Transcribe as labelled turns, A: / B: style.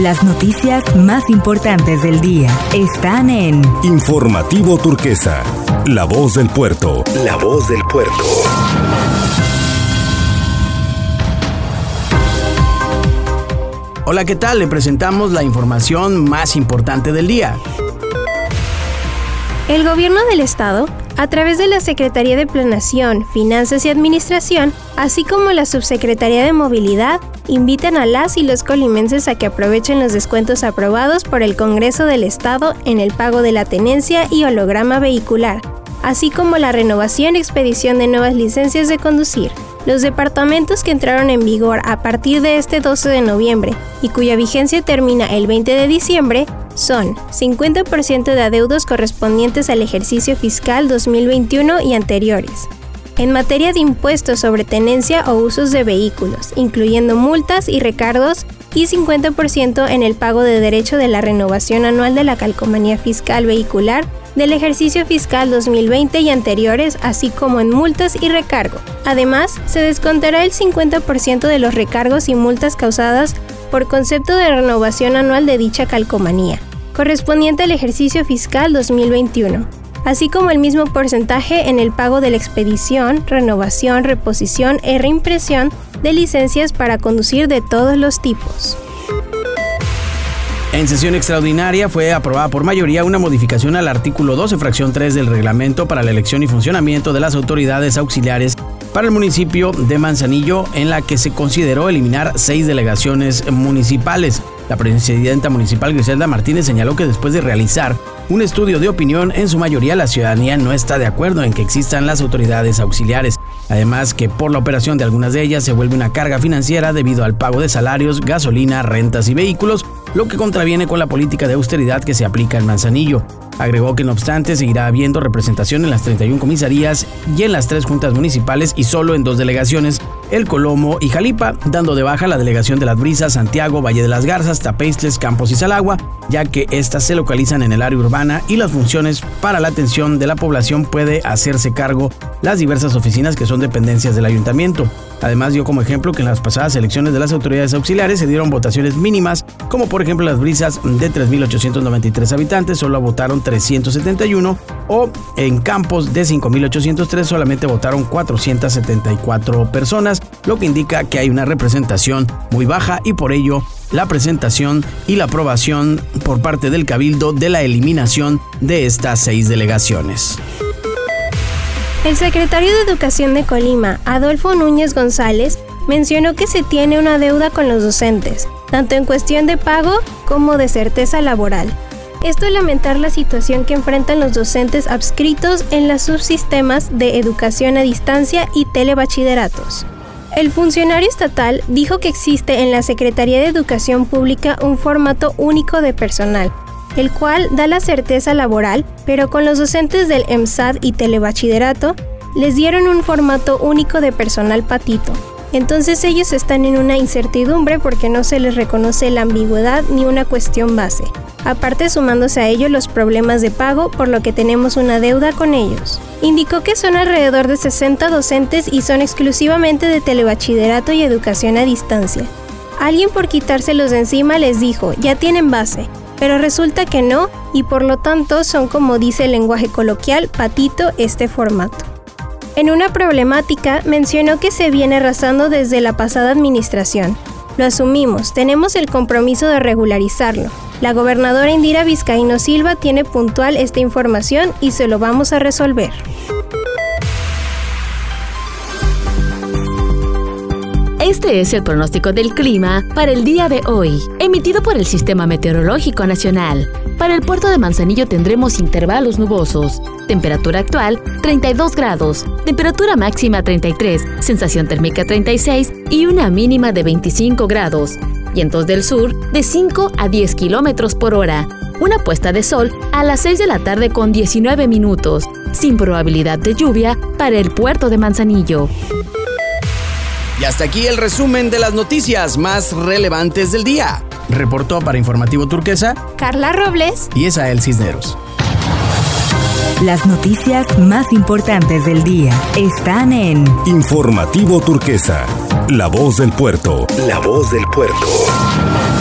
A: Las noticias más importantes del día están en
B: Informativo Turquesa, La Voz del Puerto. La Voz del Puerto.
C: Hola, ¿qué tal? Le presentamos la información más importante del día.
D: El gobierno del estado, a través de la Secretaría de Planación, Finanzas y Administración, así como la Subsecretaría de Movilidad, invitan a las y los colimenses a que aprovechen los descuentos aprobados por el Congreso del Estado en el pago de la tenencia y holograma vehicular, así como la renovación y expedición de nuevas licencias de conducir. Los departamentos que entraron en vigor a partir de este 12 de noviembre y cuya vigencia termina el 20 de diciembre son 50% de adeudos correspondientes al ejercicio fiscal 2021 y anteriores. En materia de impuestos sobre tenencia o usos de vehículos, incluyendo multas y recargos, y 50% en el pago de derecho de la renovación anual de la calcomanía fiscal vehicular del ejercicio fiscal 2020 y anteriores, así como en multas y recargo. Además, se descontará el 50% de los recargos y multas causadas por concepto de renovación anual de dicha calcomanía, correspondiente al ejercicio fiscal 2021, así como el mismo porcentaje en el pago de la expedición, renovación, reposición e reimpresión de licencias para conducir de todos los tipos.
C: En sesión extraordinaria fue aprobada por mayoría una modificación al artículo 12, fracción 3 del reglamento para la elección y funcionamiento de las autoridades auxiliares para el municipio de Manzanillo, en la que se consideró eliminar seis delegaciones municipales. La presidenta municipal Griselda Martínez señaló que después de realizar un estudio de opinión, en su mayoría la ciudadanía no está de acuerdo en que existan las autoridades auxiliares. Además que por la operación de algunas de ellas se vuelve una carga financiera debido al pago de salarios, gasolina, rentas y vehículos, lo que contraviene con la política de austeridad que se aplica en Manzanillo. Agregó que no obstante seguirá habiendo representación en las 31 comisarías y en las tres juntas municipales y solo en dos delegaciones, El Colomo y Jalipa, dando de baja la delegación de las Brisas, Santiago, Valle de las Garzas, Tapeistles, Campos y Salagua, ya que éstas se localizan en el área urbana y las funciones para la atención de la población puede hacerse cargo las diversas oficinas que son dependencias del ayuntamiento. Además dio como ejemplo que en las pasadas elecciones de las autoridades auxiliares se dieron votaciones mínimas, como por ejemplo las brisas de 3.893 habitantes solo votaron 371 o en campos de 5.803 solamente votaron 474 personas, lo que indica que hay una representación muy baja y por ello la presentación y la aprobación por parte del Cabildo de la eliminación de estas seis delegaciones.
D: El secretario de Educación de Colima, Adolfo Núñez González, mencionó que se tiene una deuda con los docentes, tanto en cuestión de pago como de certeza laboral. Esto es lamentar la situación que enfrentan los docentes adscritos en los subsistemas de educación a distancia y telebachilleratos. El funcionario estatal dijo que existe en la Secretaría de Educación Pública un formato único de personal, el cual da la certeza laboral, pero con los docentes del EMSAD y telebachillerato les dieron un formato único de personal patito. Entonces ellos están en una incertidumbre porque no se les reconoce la ambigüedad ni una cuestión base. Aparte sumándose a ello los problemas de pago, por lo que tenemos una deuda con ellos. Indicó que son alrededor de 60 docentes y son exclusivamente de telebachillerato y educación a distancia. Alguien por quitárselos de encima les dijo, ya tienen base, pero resulta que no y por lo tanto son como dice el lenguaje coloquial patito este formato. En una problemática mencionó que se viene arrasando desde la pasada administración. Lo asumimos, tenemos el compromiso de regularizarlo. La gobernadora Indira Vizcaíno Silva tiene puntual esta información y se lo vamos a resolver.
A: Este es el pronóstico del clima para el día de hoy, emitido por el Sistema Meteorológico Nacional. Para el puerto de Manzanillo tendremos intervalos nubosos. Temperatura actual 32 grados, temperatura máxima 33, sensación térmica 36 y una mínima de 25 grados. Vientos del sur de 5 a 10 kilómetros por hora. Una puesta de sol a las 6 de la tarde con 19 minutos, sin probabilidad de lluvia para el puerto de Manzanillo.
C: Y hasta aquí el resumen de las noticias más relevantes del día. Reportó para Informativo Turquesa
D: Carla Robles
C: y Esael Cisneros.
A: Las noticias más importantes del día están en
B: Informativo Turquesa, la voz del puerto. La voz del puerto.